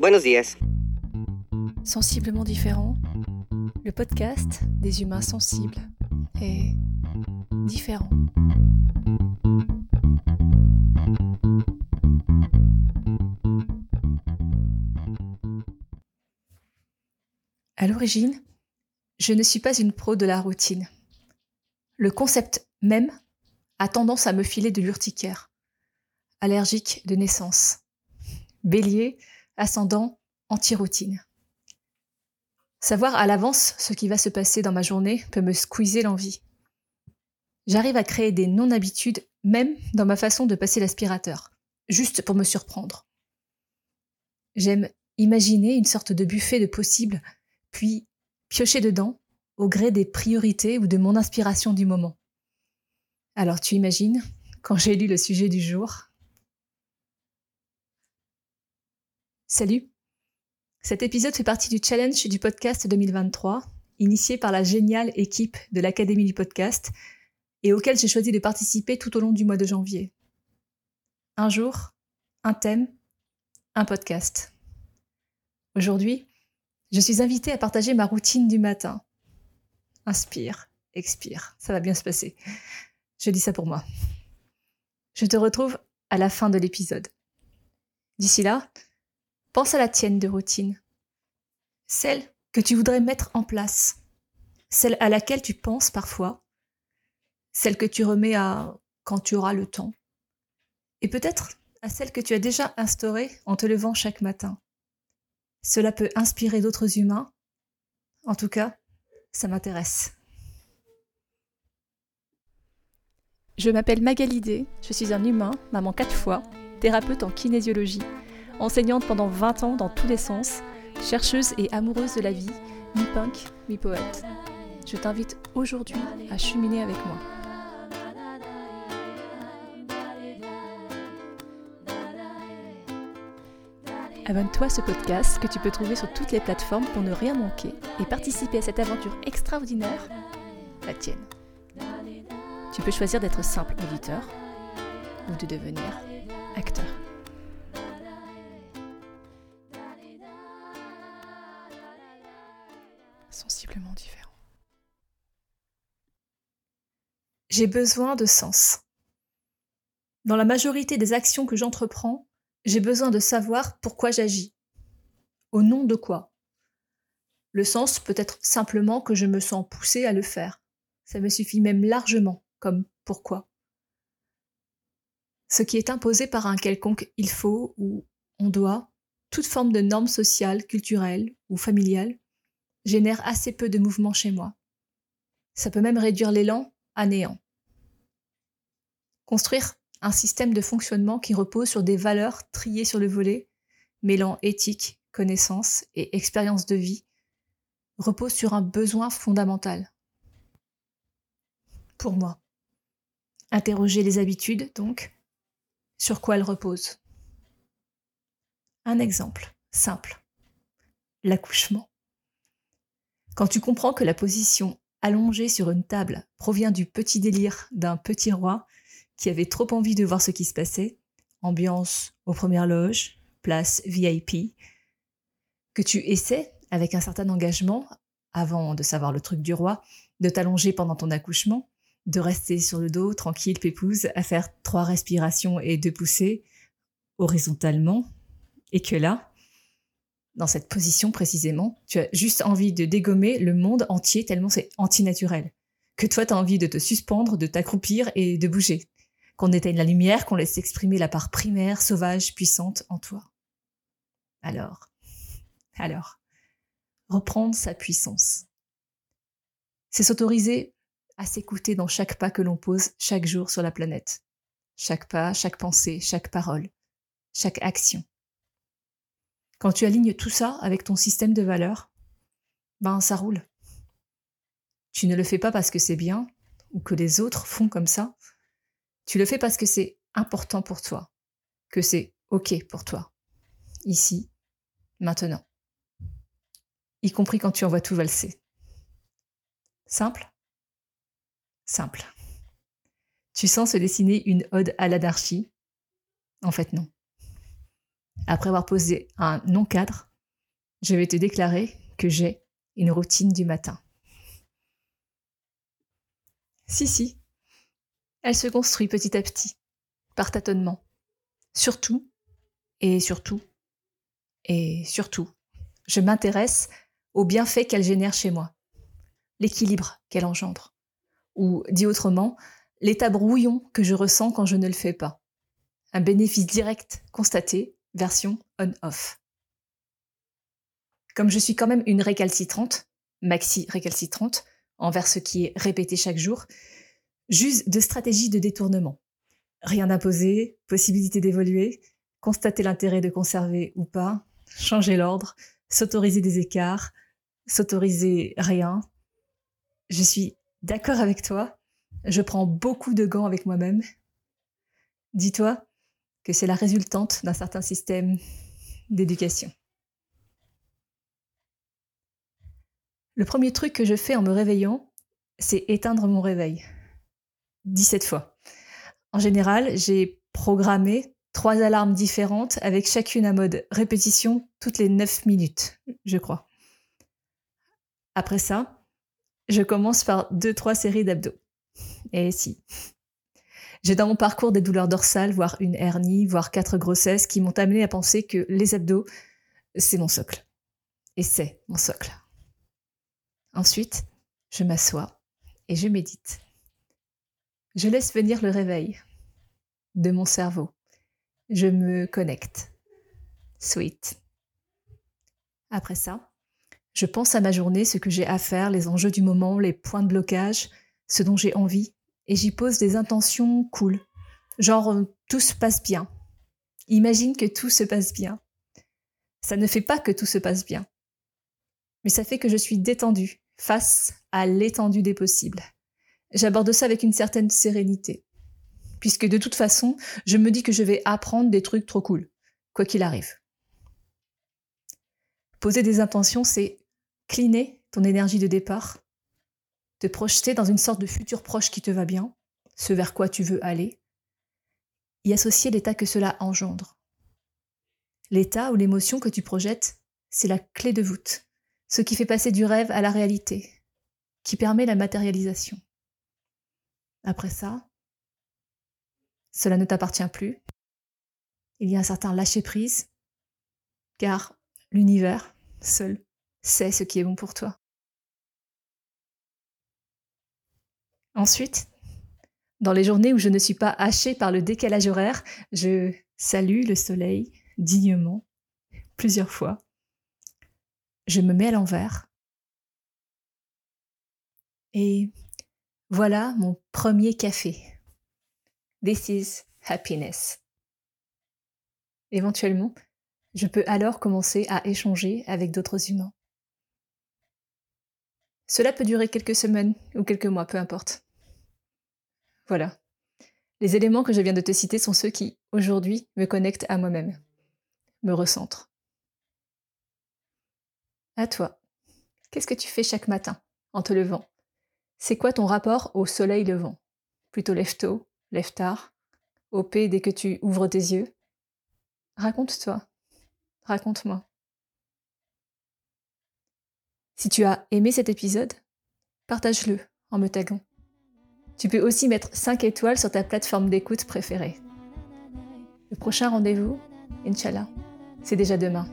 Buenos. Sensiblement différent, le podcast des humains sensibles est différent. À l'origine, je ne suis pas une pro de la routine. Le concept même a tendance à me filer de l'urticaire. Allergique de naissance. Bélier, ascendant, anti-routine. Savoir à l'avance ce qui va se passer dans ma journée peut me squeezer l'envie. J'arrive à créer des non-habitudes même dans ma façon de passer l'aspirateur, juste pour me surprendre. J'aime imaginer une sorte de buffet de possibles, puis piocher dedans au gré des priorités ou de mon inspiration du moment. Alors tu imagines, quand j'ai lu le sujet du jour. Salut Cet épisode fait partie du challenge du podcast 2023, initié par la géniale équipe de l'Académie du podcast et auquel j'ai choisi de participer tout au long du mois de janvier. Un jour, un thème, un podcast. Aujourd'hui, je suis invitée à partager ma routine du matin, inspire, expire, ça va bien se passer. Je dis ça pour moi. Je te retrouve à la fin de l'épisode. D'ici là, pense à la tienne de routine. Celle que tu voudrais mettre en place. Celle à laquelle tu penses parfois. Celle que tu remets à quand tu auras le temps. Et peut-être à celle que tu as déjà instaurée en te levant chaque matin. Cela peut inspirer d'autres humains. En tout cas, ça m'intéresse. Je m'appelle Magalidé, je suis un humain, maman quatre fois, thérapeute en kinésiologie, enseignante pendant 20 ans dans tous les sens, chercheuse et amoureuse de la vie, mi-punk, mi-poète. Je t'invite aujourd'hui à cheminer avec moi. Abonne-toi à ce podcast que tu peux trouver sur toutes les plateformes pour ne rien manquer et participer à cette aventure extraordinaire, la tienne. Tu peux choisir d'être simple auditeur ou de devenir acteur. J'ai besoin de sens. Dans la majorité des actions que j'entreprends, j'ai besoin de savoir pourquoi j'agis. Au nom de quoi? Le sens peut être simplement que je me sens poussé à le faire. Ça me suffit même largement, comme pourquoi. Ce qui est imposé par un quelconque il faut ou on doit, toute forme de normes sociales, culturelles ou familiales, génère assez peu de mouvement chez moi. Ça peut même réduire l'élan à néant. Construire un système de fonctionnement qui repose sur des valeurs triées sur le volet, mêlant éthique, connaissance et expérience de vie, repose sur un besoin fondamental. Pour moi. Interroger les habitudes, donc, sur quoi elles reposent. Un exemple simple. L'accouchement. Quand tu comprends que la position allongée sur une table provient du petit délire d'un petit roi qui avait trop envie de voir ce qui se passait, ambiance aux premières loges, place VIP, que tu essaies, avec un certain engagement, avant de savoir le truc du roi, de t'allonger pendant ton accouchement, de rester sur le dos, tranquille, pépouse, à faire trois respirations et deux poussées horizontalement, et que là, dans cette position précisément, tu as juste envie de dégommer le monde entier tellement c'est antinaturel. Que toi, tu as envie de te suspendre, de t'accroupir et de bouger qu'on éteigne la lumière, qu'on laisse exprimer la part primaire, sauvage, puissante en toi. Alors, alors, reprendre sa puissance. C'est s'autoriser à s'écouter dans chaque pas que l'on pose chaque jour sur la planète. Chaque pas, chaque pensée, chaque parole, chaque action. Quand tu alignes tout ça avec ton système de valeurs, ben ça roule. Tu ne le fais pas parce que c'est bien ou que les autres font comme ça, tu le fais parce que c'est important pour toi, que c'est OK pour toi, ici, maintenant, y compris quand tu envoies tout valser. Simple? Simple. Tu sens se dessiner une ode à l'anarchie? En fait, non. après avoir posé un non-cadre, je vais te déclarer que j'ai une routine du matin. Si, si, elle se construit petit à petit, par tâtonnement. Surtout, et surtout, et surtout, je m'intéresse aux bienfaits qu'elle génère chez moi, l'équilibre qu'elle engendre, ou, dit autrement, l'état brouillon que je ressens quand je ne le fais pas. Un bénéfice direct constaté, version on-off. Comme je suis quand même une récalcitrante, maxi récalcitrante, envers ce qui est répété chaque jour, j'use de stratégies de détournement. Rien d'imposé, possibilité d'évoluer, constater l'intérêt de conserver ou pas, changer l'ordre, s'autoriser des écarts, s'autoriser rien. Je suis d'accord avec toi, je prends beaucoup de gants avec moi-même. Dis-toi que c'est la résultante d'un certain système d'éducation. Le premier truc que je fais en me réveillant, c'est éteindre mon réveil. 17 fois. En général, j'ai programmé trois alarmes différentes avec chacune à mode répétition toutes les 9 minutes, je crois. Après ça, je commence par deux trois séries d'abdos. Et si. J'ai dans mon parcours des douleurs dorsales, voire une hernie, voire quatre grossesses qui m'ont amené à penser que les abdos, c'est mon socle. Et c'est mon socle. Ensuite, je m'assois et je médite. Je laisse venir le réveil de mon cerveau. Je me connecte. Sweet. Après ça, je pense à ma journée, ce que j'ai à faire, les enjeux du moment, les points de blocage, ce dont j'ai envie, et j'y pose des intentions cool. Genre, euh, tout se passe bien. Imagine que tout se passe bien. Ça ne fait pas que tout se passe bien, mais ça fait que je suis détendue, face à l'étendue des possibles. J'aborde ça avec une certaine sérénité, puisque de toute façon, je me dis que je vais apprendre des trucs trop cool, quoi qu'il arrive. Poser des intentions, c'est cliner ton énergie de départ, te projeter dans une sorte de futur proche qui te va bien, ce vers quoi tu veux aller, y associer l'état que cela engendre. L'état ou l'émotion que tu projettes, c'est la clé de voûte ce qui fait passer du rêve à la réalité, qui permet la matérialisation. Après ça, cela ne t'appartient plus. Il y a un certain lâcher-prise, car l'univers, seul, sait ce qui est bon pour toi. Ensuite, dans les journées où je ne suis pas hachée par le décalage horaire, je salue le soleil dignement, plusieurs fois, je me mets à l'envers. Et voilà mon premier café. This is happiness. Éventuellement, je peux alors commencer à échanger avec d'autres humains. Cela peut durer quelques semaines ou quelques mois, peu importe. Voilà. Les éléments que je viens de te citer sont ceux qui, aujourd'hui, me connectent à moi-même, me recentrent. À toi. Qu'est-ce que tu fais chaque matin en te levant? C'est quoi ton rapport au soleil levant? Plutôt lève tôt, lève tard, OP dès que tu ouvres tes yeux? Raconte-toi. Raconte-moi. Si tu as aimé cet épisode, partage-le en me taguant. Tu peux aussi mettre 5 étoiles sur ta plateforme d'écoute préférée. Le prochain rendez-vous, Inch'Allah, c'est déjà demain.